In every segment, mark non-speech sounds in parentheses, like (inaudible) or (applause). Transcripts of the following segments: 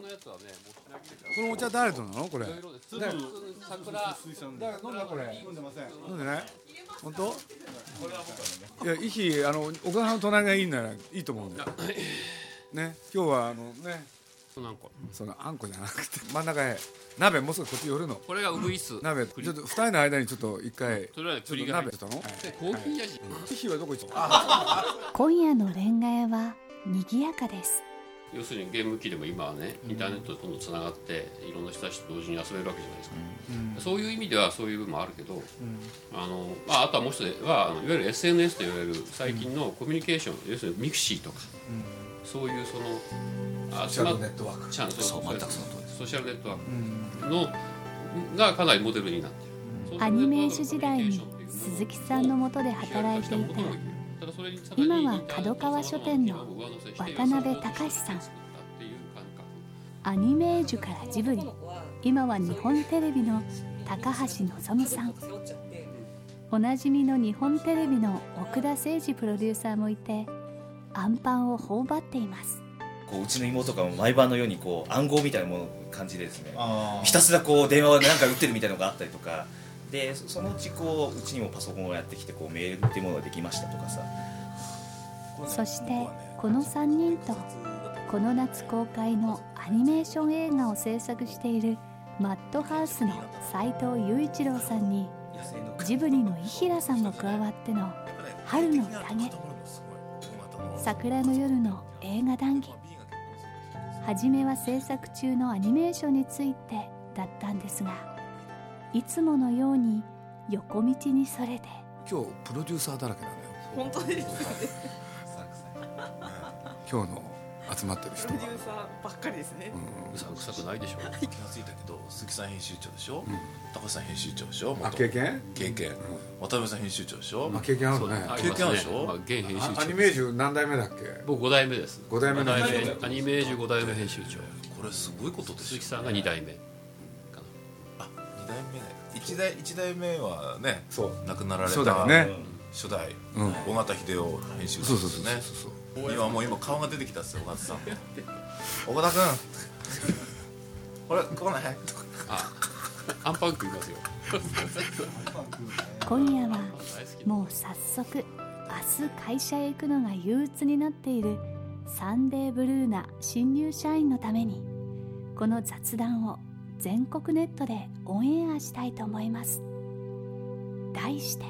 このお茶誰となの？これ。いろいろです。粒桜誰飲んだこれ。飲んでません飲んでない？本当？いやいひあのお母さんの隣がいいならいいと思うんだよ。ね？今日はあのね。なんか。そのあんこじゃなくて真ん中へ。鍋もうすぐこっち寄るの。これがウグイス鍋。ちょっと二人の間にちょっと一回鍋したの？でコーヒー味？い。ひはどこ行った？今夜のレンガ屋は賑やかです要するにゲーム機でも今はねインターネットとどんどんつながっていろんな人たちと同時に遊べるわけじゃないですか、そういう意味ではそういう部分もあるけど、あのまあ、あとはもう一つはあのいわゆる SNS といわれる最近のコミュニケーション、要するにミクシーとか、そういうそのシャドウネットワーク。チャンそうそう全くその通りソーシャルネットワークの、がかなりモデルになってる。アニメージュ時代に鈴木さんの下で働いていた今は角川書店の渡辺隆さん。アニメージュからジブリ。今は日本テレビの高橋望さん。おなじみの日本テレビの奥田誠二プロデューサーもいてアンパンを頬張っています。こううちの妹が毎晩のようにこう暗号みたいなもの感じでですね。あひたすらこう電話で何か打ってるみたいなのがあったりとかでそのうちこううちにもパソコンをやってきてこうメールっていうものができましたとかさ。そしてこの3人とこの夏公開のアニメーション映画を制作しているマッドハウスの斉藤雄一郎さんにジブリの伊平さんも加わっての春の宴桜の夜の映画談義。初めは制作中のアニメーションについてだったんですがいつものように横道にそれて今日プロデューサーだらけなんだよ本当です。今日の集まってる人はプロデューサーばっかりですね、うさんくさくないでしょ。気がついたけど鈴木さん編集長でしょ、高橋さん編集長でしょ。元あ経験？経験、渡辺さん編集長でしょ、あ経験あるね。あ経験あるでしょ。りまあ、現編集長あアニメージュ何代目だっけ？僕5代目です。五代目のアニメージュ5代目編集長。これすごいことですよ鈴木さんが2代目代目ね一代一代目はねそう。亡くなられたそうだよね。初代、うん。尾形秀夫編集そう長ですね。そうそうそうそう今もう今顔が出てきたっすよ尾形さん。(laughs) 岡田君。これ来ない？とアンパン食いますよ。(laughs) 今夜はもう早速明日会社へ行くのが憂鬱になっているサンデーブルーな新入社員のためにこの雑談を全国ネットでオンエアしたいと思います。題して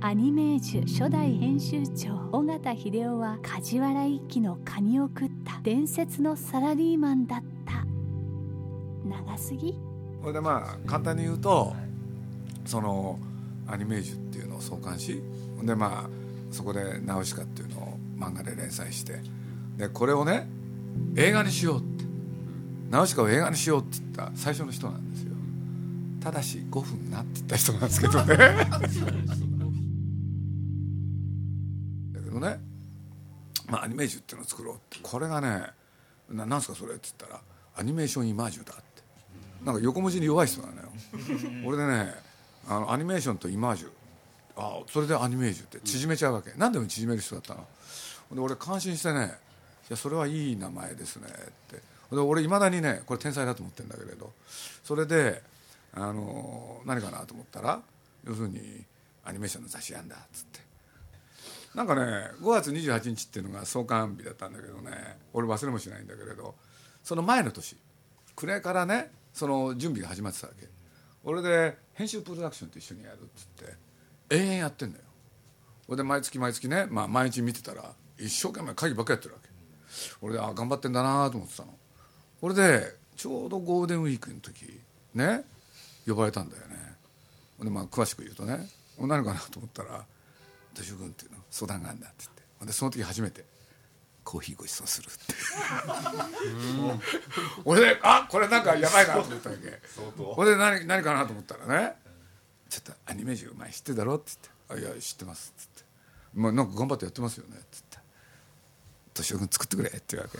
アニメージュ初代編集長尾形秀夫は梶原一騎のカニを食った伝説のサラリーマンだった。長すぎ？これでまあ簡単に言うとそのアニメージュっていうのを創刊しでまあそこで「ナウシカ」っていうのを漫画で連載してでこれをね映画にしようって「ナウシカ」を映画にしようって言った最初の人なんですよ。ただし5分なって言った人なんですけどね。(laughs) だけどねまあアニメージュっていうのを作ろうって。これがねななんすかそれって言ったらアニメーションイマージュだって。なんか横文字に弱い人なのよ。俺でねあのアニメーションとイマージュ。あそれでアニメージュって縮めちゃうわけ、何でも縮める人だったの。で俺感心してね「いやそれはいい名前ですね」って。で俺いまだにねこれ天才だと思ってるんだけれどそれであの何かなと思ったら要するにアニメーションの雑誌やんだっつって。なんかね5月28日っていうのが創刊日だったんだけどね俺忘れもしないんだけれどその前の年暮れからねその準備が始まってたわけ。俺で編集プロダクションと一緒にやるっつって永遠やってんだよ。俺で毎月毎月ね、まあ、毎日見てたら一生懸命会議ばっかやってるわけ。俺であ頑張ってんだなと思ってたの。俺でちょうどゴールデンウィークの時ね呼ばれたんだよね。でまあ詳しく言うとね何かなと思ったら「土井君っていうの相談があるんだ」って言って。でその時初めて「コーヒーごちそうする」って。俺であこれなんかやばいなと思ったわけ。俺で何何かなと思ったらね「ちょっとアニメージュ前知ってるだろ?」って言って「あいや知ってます」っつって「まあ、なんか頑張ってやってますよね」っつって「敏夫君作ってくれ」って言うわけ。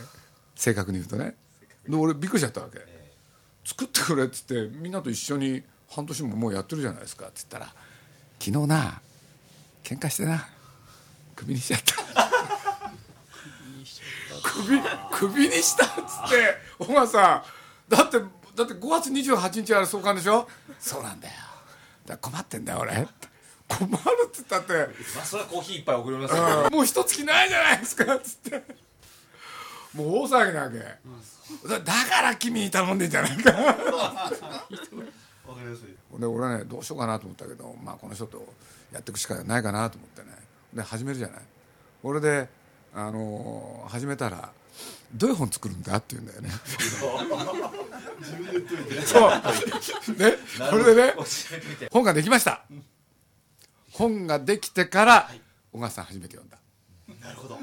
正確に言うとねで俺びっくりしちゃったわけ「作ってくれ」っつってみんなと一緒に半年ももうやってるじゃないですか。っつったら「昨日な喧嘩してなクビにしちゃった」(laughs) 首首にしたっつってお前さんだってだって5月28日ある創刊でしょ？そうなんだよ。だ困ってんだよ俺。困るって言ったって。まあそれはコーヒー一杯送りますよ。うん。もう一月ないじゃないですか。っつってもう大騒ぎなわけ、だだから君に頼んでんじゃないか。わかりやすい。で俺はねどうしようかなと思ったけどまあこの人とやっていくしかないかなと思ってね。で始めるじゃない。俺で、あのー始めたら「どういう本作るんだ?」って言うんだよね。そう。ねこれでね本ができました。本ができてから小川さん初めて読んだ。なるほど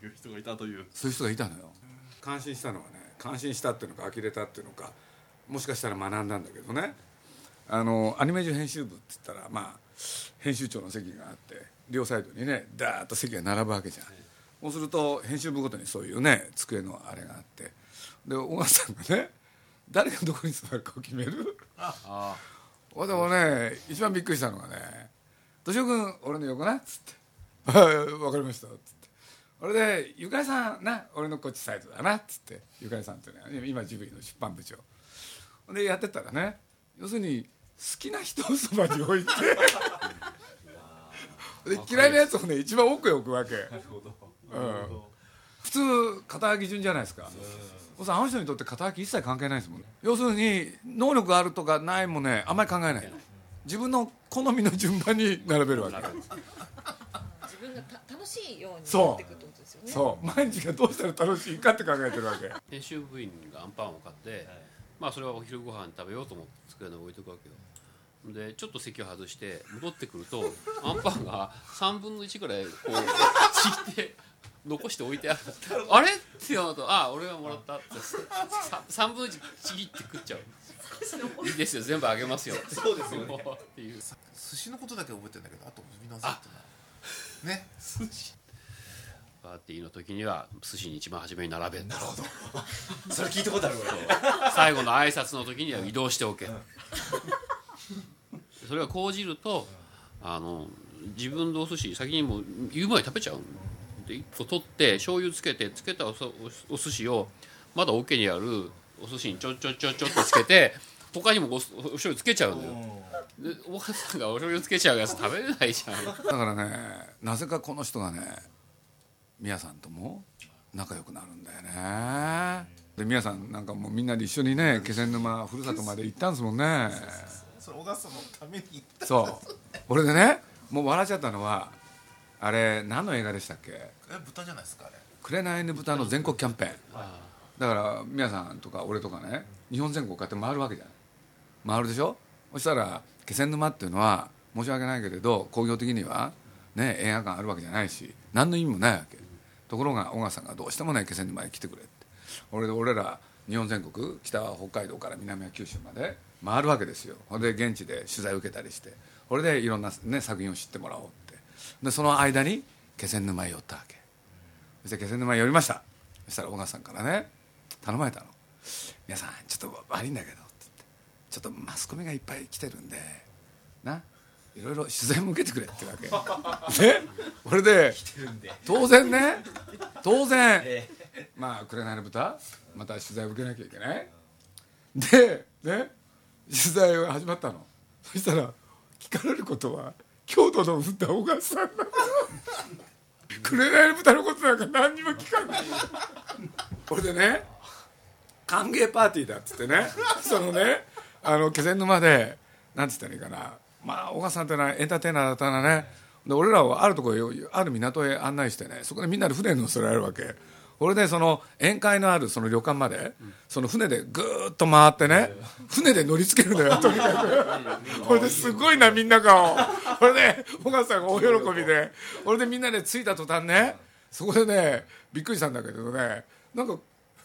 そういう人がいたという。そういう人がいたのよ。感心したのはね感心したっていうのか呆れたっていうのかもしかしたら学んだんだけどね。あのアニメージュ編集部って言ったらまあ編集長の席があって両サイドにねダーッと席が並ぶわけじゃん、そうすると編集部ごとにそういうね机のあれがあって。で小川さんがね誰がどこに座るかを決める。あほんでもね一番びっくりしたのがね「敏夫君俺の横な」っつって「はい (laughs) 分かりました」っつって俺で「ゆかりさんな俺のこっちサイドだな」っつってゆかりさんってね今ジブリの出版部長。でやってったらね要するに好きな人をそばに置いて (laughs) で嫌いなやつをね一番奥へ置くわけ。なるほど。うん。普通肩書き順じゃないですか。おさんあの人にとって肩書き一切関係ないですもんね。要するに能力があるとかないもねあんまり考えないの。自分の好みの順番に並べるわけ。自分がた楽しいようになそうね。そう。毎日がどうしたら楽しいかって考えてるわけ。編集部員がアンパンを買って、まあそれはお昼ご飯食べようと思って机に置いとくわけよ。でちょっと席を外して戻ってくるとアンパンが3分の1ぐらいこうちぎって残して置いてあるあれって言うと「あ俺がもらった」ってさ3分の1ちぎって食っちゃう。いいですよ。全部あげますよ。そうですよね。っていう。寿司のことだけ覚えてるんだけどあと海のセットなねパーティーの時には寿司に一番初めに並べ。なるほど。(laughs) それ聞いたことある俺最後の挨拶の時には移動しておけ。それが講じるとあの自分のお寿司先にもう言う前に食べちゃうで一個取って醤油つけてつけたおそおお寿司をまだ桶にあるお寿司にちょちょちょちょっとつけて (laughs) 他にもおお醤油つけちゃうんだよでお母さんがお醤油つけちゃうやつ食べれないじゃん。だからねなぜかこの人がね宮さんとも仲良くなるんだよね。で宮さんなんかもうみんなで一緒にね気仙沼ふるさとまで行ったんですもんね。それ小笠のために行ったそう。俺でねもう笑っちゃったのはあれ何の映画でしたっけ？え豚じゃないですかあれ「紅の豚」の全国キャンペーン。だから宮さんとか俺とかね日本全国こうやって回るわけじゃない。回るでしょ？そしたら気仙沼っていうのは申し訳ないけれど工業的にはね映画館あるわけじゃないし何の意味もないわけところが小川さんがどうしてもね気仙沼へ来てくれって。俺俺ら日本全国北は北海道から南は九州まで回るわけですよ。ほんで現地で取材受けたりして。これでいろんな、ね、作品を知ってもらおうって。でその間に気仙沼へ寄ったわけ。そして気仙沼へ寄りました。そしたら小川さんからね頼まれたの「皆さんちょっと悪いんだけど」って言って「ちょっとマスコミがいっぱい来てるんでな。いろいろ取材も受けてくれ」ってわけ。(laughs) ね？俺でるんで。当然ね。当然。えまあ「紅の豚」また取材を受けなきゃいけない。でね？取材が始まったの。そしたら聞かれることは京都の歌小川さんなの。紅の豚のことなんか何にも聞かない。これでね歓迎パーティーだっつってね。そのねあの気仙沼でなんつったらいいかなまあ小川さんってのはエンターテイナーだったらね。で俺らをあるところへある港へ案内してねそこでみんなで船に乗せられるわけ。俺でその宴会のあるその旅館まで、その船でぐーっと回ってね船で乗りつけるのよとにかく。これですごいなみんな顔。これで小川さんが大喜びで。俺でみんなで着いた途端ねそこでねびっくりしたんだけどねなんか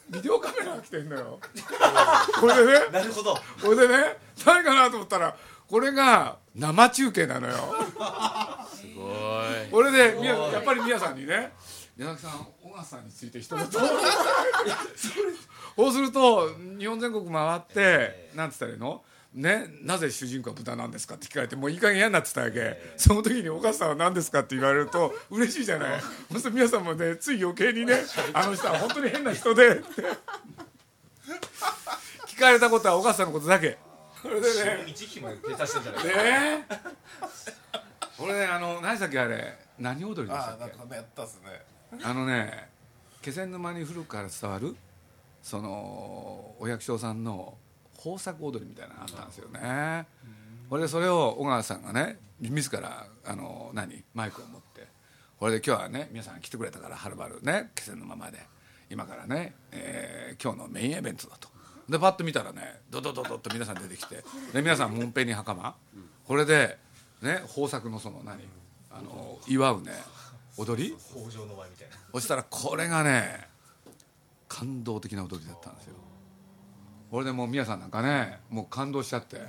ビデオカメラが来てんのよ。(laughs) これでねなるほど。これでね何かなと思ったらこれが生中継なのよ。すごい。これでみややっぱり宮さんにね宮崎さん小川さんについて一言。そうすると日本全国回ってなんつったらいいの？ね、なぜ主人公は豚なんですかって聞かれてもういい加減嫌になってたわけ、その時に「お母さんは何ですか?」って言われると嬉しいじゃない。そうすると皆さんもねつい余計にね「あの人は本当に変な人で」って聞かれたことはお母さんのことだけそれでね。一期も出させてんじゃないねえ俺ねあの何したっけあれ何踊りでしたっけ？ああなんかねやったっすね。あのね気仙沼に古くから伝わるそのお百姓さんの豊作踊りみたいなのがあったんですよね。これでそれを小川さんがね自らあの何？マイクを持って。これで今日はね皆さん来てくれたからはるばるね気仙沼まで。今からね、えー今日のメインイベントだとでパッと見たらねドドドドッと皆さん出てきてで皆さんもんぺんに袴。これでね豊作のその何？あの祝うね踊り？北条の前みたいな。そしたらこれがね感動的な踊りだったんですよ。これでもう宮さんなんかねもう感動しちゃって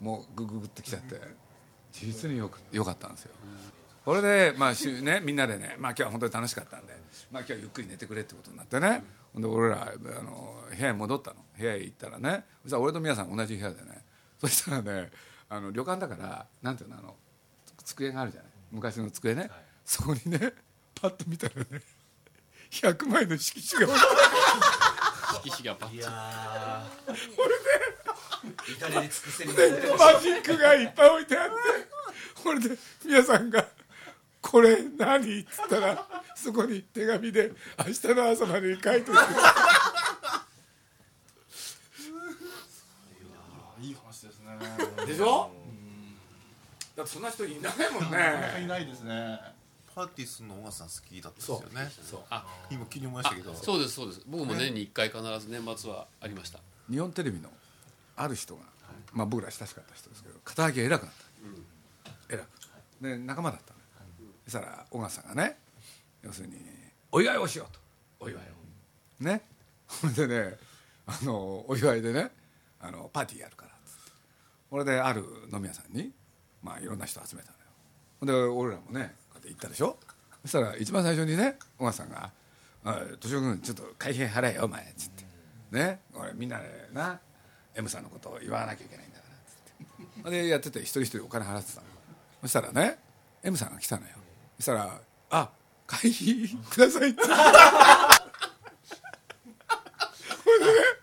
もうグググってきちゃって実によくよかったんですよこれでまあしゅねみんなでねまあ今日は本当に楽しかったんでまあ今日はゆっくり寝てくれってことになってねほんで俺らあの部屋に戻ったの。部屋へ行ったらねそしたら俺と宮さん同じ部屋でねそしたらねあの旅館だからなんていうのあの机があるじゃない。昔の机ね、そこにねパッと見たらね100枚の色紙が。色紙がバッいやー。至れり尽くせり。あってマジックがいっぱい置いてあってこれで皆さんが「これ何?」っつったらそこに手紙で「明日の朝までに書いておいて」いい話ですね。でしょ?だってそんな人いないもんなかなかいねないですね。パーティスの小川さん好きだったんですよね。そうあ今気に思いましたけど。そうですそうです。僕も年に1回必ず年末はありました。日本テレビのある人が、まあ、僕ら親しかった人ですけど肩書きが偉くなった、偉く。で仲間だったの、そしたら小川さんがね要するにお祝いをしようと。お祝いを。ね。ほんでねあのお祝いでねあのパーティーやるからっつって。これである飲み屋さんに、まあ、いろんな人集めたのよ。ほんで俺らもねこうやって行ったでしょ。そしたら一番最初にね小川さんが「おい敏夫君ちょっと会費払えよお前」っつって。ね。俺みんなでな M さんのことを言わなきゃいけないんだからっつって。でやってて一人一人お金払ってたの。そしたらね M さんが来たのよそしたら「あ会費ください」って。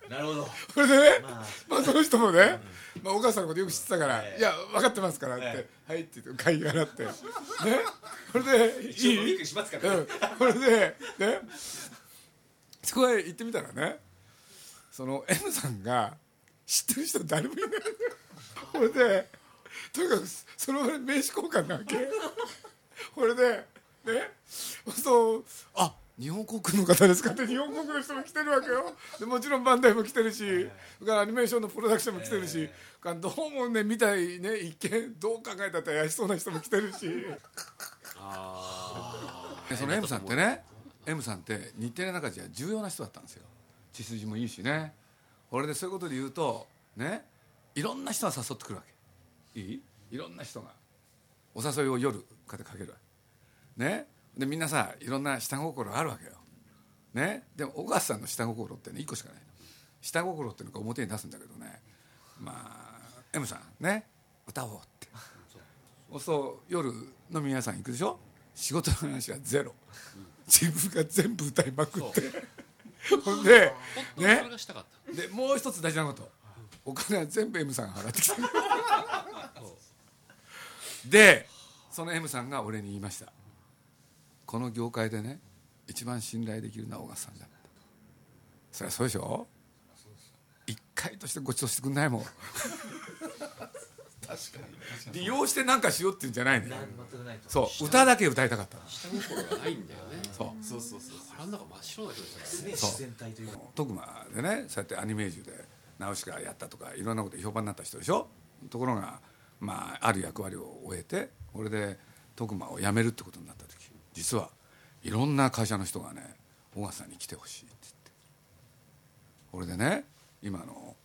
なるほど。それでね、まあ。まあ、その人もね、まあ、お母さんのことよく知ってたから「ええ。いや分かってますから」ってえ「はい」って言って会費払って。ね。それでいい？それでね。そこへ行ってみたらねその M さんが知ってる人誰もいない。これでとにかくその名刺交換なわけ (laughs) これでねそうあ日本国の方ですか？(laughs) って日本国の人も来てるわけよ。でもちろんバンダイも来てるしそれからアニメーションのプロダクションも来てるしからどうもね見たいね一見どう考えたって怪しそうな人も来てるし。でその M さんってね M さんって日テレの中じゃ重要な人だったんですよ。血筋もいいしね。これでそういうことで言うとねいろんな人が誘ってくるわけ。いい？いろんな人がお誘いを夜こうやってかけ。るね？でみんなさいろんな下心あるわけよ。ね？でも小川さんの下心ってね1個しかないの。下心っていうのが表に出すんだけどね。まあ M さんね？歌おうって。そうすると夜飲み屋さん行くでしょ？仕事の話はゼロ。自分が全部歌いまくって。ほんで本当にそれがしたかった、でもう一つ大事なこと。お金は全部 M さんが払ってきたでその M さんが俺に言いました。この業界でね一番信頼できるのは小川さんだ。ったそりゃそうでしょ？一回としてご馳走してくんないもん。利用してなんかしようっていうんじゃないの。よ全くないとそう歌だけ歌いたかったの。下心がないんだよね。そう。そうそうそう腹の中真っ白な人ですよね自然体という。か徳間でねそうやってアニメージュでナウシカやったとかいろんなことで評判になった人でしょ？ところがまあある役割を終えてこれで徳間を辞めるってことになった時実はいろんな会社の人がね小笠さんに来てほしいって言って。これでね今の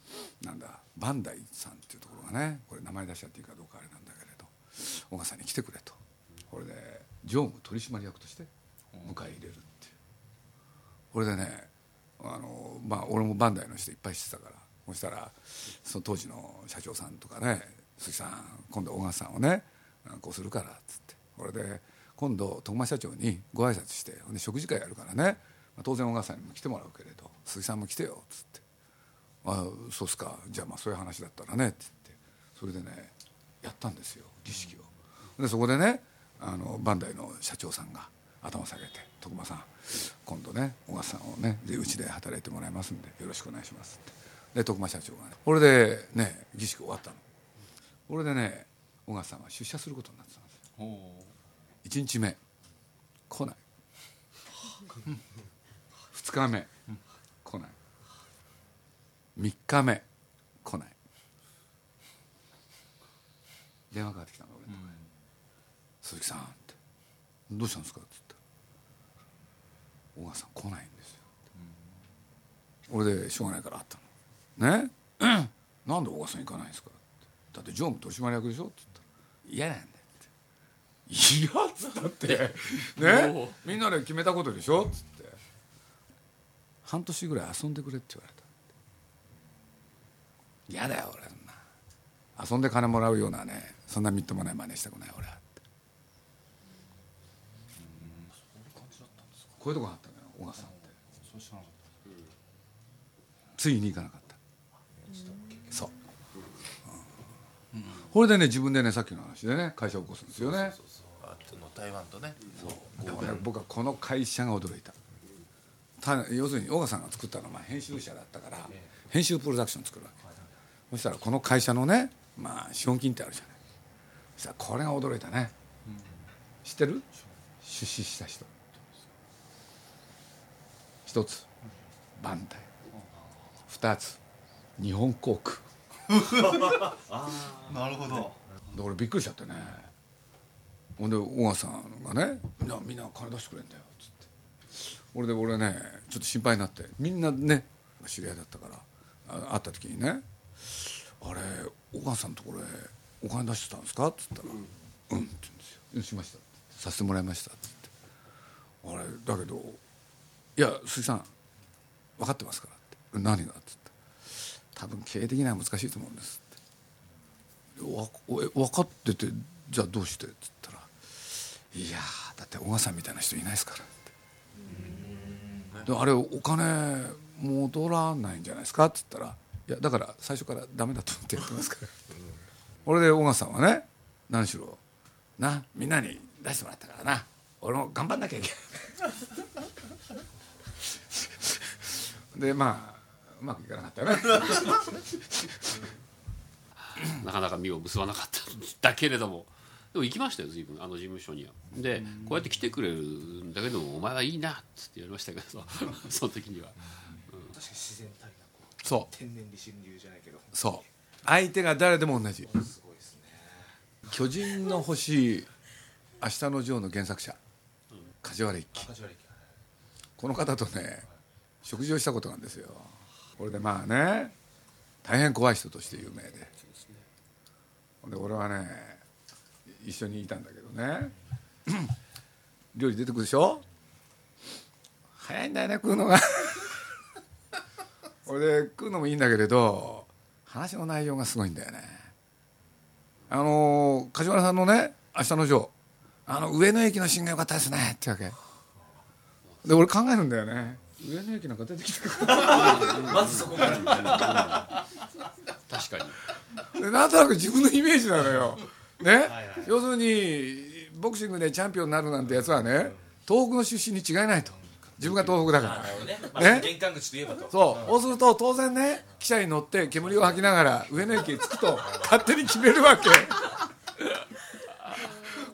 なんだバンダイさんっていうところがねこれ名前出しちゃっていいかどうかあれなんだけれど小笠さんに来てくれと。これで常務取締役として迎え入れるっていう。これでねあのまあ俺もバンダイの人いっぱい知ってたからそしたらその当時の社長さんとかね「鈴木さん今度小笠さんをねこうするから」っつって。これで今度徳間社長にご挨拶してほんで食事会やるからね、当然小笠さんにも来てもらうけれど鈴木さんも来てよっつって「あそうっすか。じゃあまあそういう話だったらね」って言って。それでねやったんですよ儀式を。でそこでねあのバンダイの社長さんが頭下げて「徳間さん今度ね小笠さんをねうちで働いてもらいますんでよろしくお願いします」って。で徳間社長がねこれでね儀式終わったの。これでね小笠さんは出社することになってたんですよ。1日目。来ない。2日目。来ない。3日目。来ない。電話かかってきたの俺のと。こに鈴木さん」って「どうしたんですか?」って言ったら「小笠さん来ないんですよ」俺でしょうがないから会ったの「ね？(clears throat) なんで小笠さん行かないんですか?」って「だって常務取締役でしょ?」って言ったら「嫌なんだよ」って「いや」っつったって。ね？みんなで決めたことでしょ？っつって。半年ぐらい遊んでくれって言われた嫌だよ俺そんな。遊んで金もらうようなねそんなみっともない真似したくない俺はって。こういうとこがあったのよ小笠さんって。ついに行かなかったそう、うんこれでね自分でねさっきの話でね会社を起こすんですよね。そうそうあとの台湾とね。でもね僕はこの会社が驚いた。た要するに小川さんが作ったのはまあ編集者だったから編集プロダクション作るわけ。そしたらこの会社のねまあ資本金ってあるじゃない。そしたらこれが驚いたね。知ってる？出資した人。一つ。バンダイ。二つ。日本航空 (laughs) なるほど。で俺びっくりしちゃってね。ほんで小川さんがね「みんなみんな金出してくれんだよ」っつって。俺で俺ねちょっと心配になってみんなね知り合いだったからあ会った時にね「あれ小川さんのところへお金出してたんですか?」っつったら「うん」って言うんですよ「しました」させてもらいました」っつって「あれだけどいや鈴木さん分かってますから」って「何が?」っつって「多分経営的には難しいと思うんです」って分かっててじゃあどうして？って言ったら「いやだって小川さんみたいな人いないですから」ってであれお金戻らないんじゃないですか？って言ったら「いやだから最初からダメだと思ってやってますから」これで小川さんはね何しろなみんなに出してもらったからな。俺も頑張んなきゃいけないでまあうまくいかなかったよね (laughs) なかなか実を結ばなかったんだけれども。でも行きましたよ随分。あの事務所には。でこうやって来てくれるんだけどもお前はいいなっつって言われましたけど (laughs) その時には。確かに自然体なこうそう。天然理心流じゃないけど。そう。相手が誰でも同じ。すごいですね。巨人の星明日のジョーの原作者。梶原一騎。この方とね食事をしたことなんですよこれでまあね大変怖い人として有名で。で俺はね一緒にいたんだけどね。料理出てくるでしょ？早いんだよね食うのが。俺で食うのもいいんだけれど話の内容がすごいんだよね。あの梶原さんのね「明日のジョー」あの上野駅のシーンが良かったですねってわけ。で俺考えるんだよね。上野駅なんか出てきた。か (laughs) まずそこから。確かに。でなんとなく自分のイメージなのよ。ね、はい要するにボクシングでチャンピオンになるなんてやつはね東北の出身に違いないと。自分が東北だから。ね。まあね玄関口といえばと。そう。そうすると当然ね汽車に乗って煙を吐きながら上野駅へ着くと (laughs) 勝手に決めるわけ。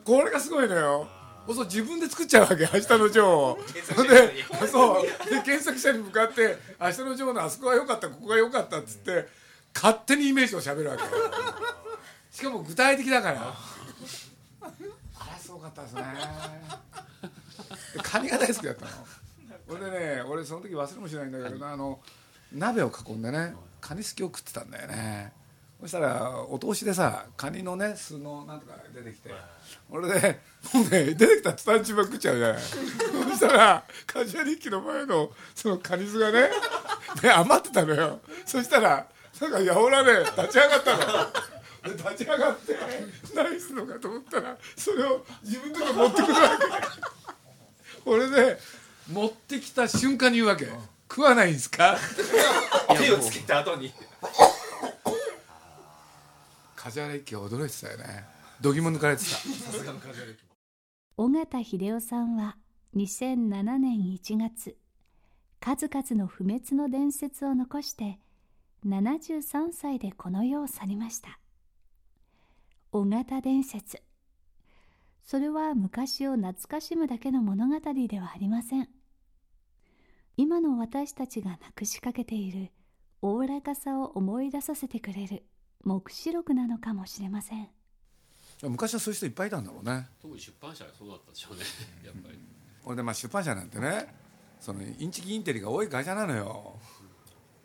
これがすごいのよそう自分で作っちゃうわけ (laughs) 明日のジョーを。でそう。で検索者に向かって「明日のジョーのあそこが良かったここが良かった」っつって勝手にイメージをしゃべるわけ。しかも具体的だから。あれすごかったですね。でカニが大好きだったの。俺でね俺その時忘れもしないんだけどなあの鍋を囲んでねカニすきを食ってたんだよねそしたらお通しでさカニのね巣のなんとか出てきて俺でもうね出てきたらツタンチマ食っちゃうじゃない。(laughs) そしたら梶谷日記の前のそのカニ巣がねで (laughs) 余ってたのよ。そしたらなんかやおらね立ち上がったの。で立ち上がって何するのかと思ったらそれを自分のとこ持ってくるわけ。俺で持ってきた瞬間に言うわけ。食わないんですか？(laughs) 手をつけた後に梶原一騎は驚いてたよね。度肝抜かれてた。さすがの梶原一尾形秀夫さんは2007年1月数々の不滅の伝説を残して73歳でこの世を去りました。尾形伝説。それは昔を懐かしむだけの物語ではありません。今の私たちがなくしかけているおおらかさを思い出させてくれる。黙示録なのかもしれません。昔はそういう人いっぱいいたんだろうね。特に出版社がそうだったでしょうね。やっぱり。俺でまあ出版社なんてねそのインチキインテリが多い会社なのよ。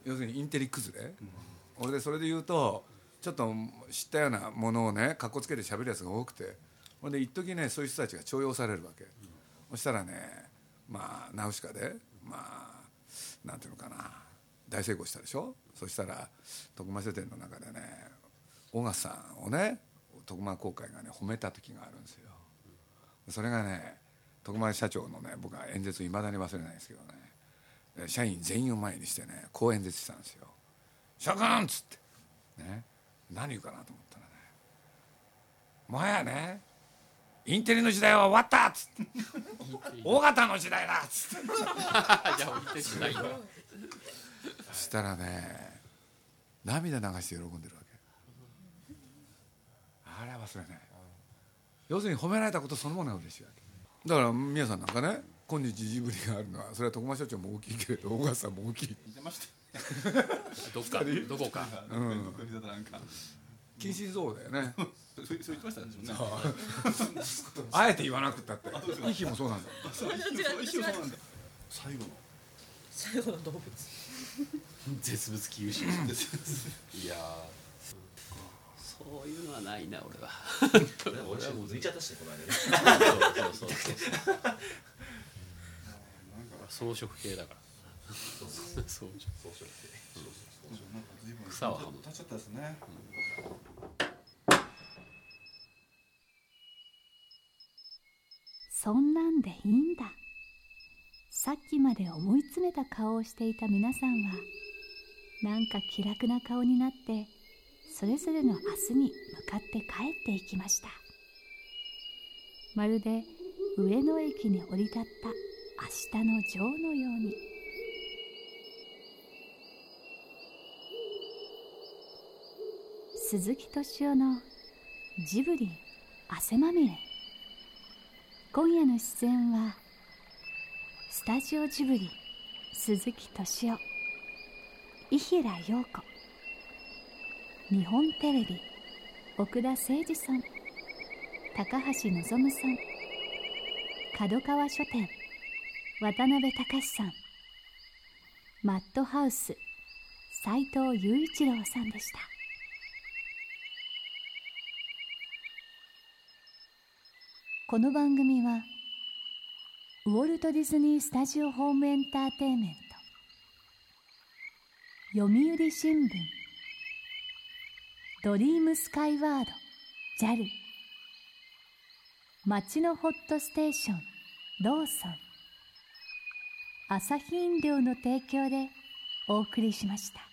要するにインテリ崩れ、俺でそれで言うとちょっと知ったようなものをねかっこつけて喋るやつが多くて。ほんで一時ねそういう人たちが重用されるわけ、そしたらねまあナウシカでまあなんていうのかな。大成功したでしょ。そしたら徳間書店の中でね小笠さんをね徳間公会がね褒めた時があるんですよ。それがね徳間社長のね僕は演説いまだに忘れないんですけどね。社員全員を前にしてねこう演説したんですよ「諸君!」っつって。ね。何言うかなと思ったらね「もはやねインテリの時代は終わった!」っつって「大型の時代だ!」っつって。そしたらね涙流して喜んでるわけあれは忘れない。要するに褒められたことそのものが嬉しいわけだから宮さんなんかね今日ジブリがあるのはそれは徳間社長も大きいけれど小笠さんも大きい。似てました。(laughs) どっかどこか。うん。独立だなんか。近親像だよね。(laughs) そうそう言ってましたね。(laughs) あえて言わなくったって。イヒもそうなんだ。最後の。最後の動物。絶物危惧種いやーそういうのはないな俺は。俺はもう抜いちゃったしねこの間ね。そうそうそう。装飾系だから。装飾なんか随分草は経っちゃったですね。そんなんでいいんだ。さっきまで思い詰めた顔をしていた皆さんはなんか気楽な顔になってそれぞれの明日に向かって帰っていきました。まるで上野駅に降り立った明日のジョーのように。鈴木敏夫のジブリ汗まみれ。今夜の出演はスタジオジブリ鈴木敏夫伊平陽子。日本テレビ奥田誠二さん高橋望さん角川書店渡辺隆さんマッドハウス斉藤雄一郎さんでした。この番組はウォルト・ディズニー・スタジオ・ホーム・エンターテインメント読売新聞ドリームスカイワード JAL 街のホットステーションローソン朝日飲料の提供でお送りしました。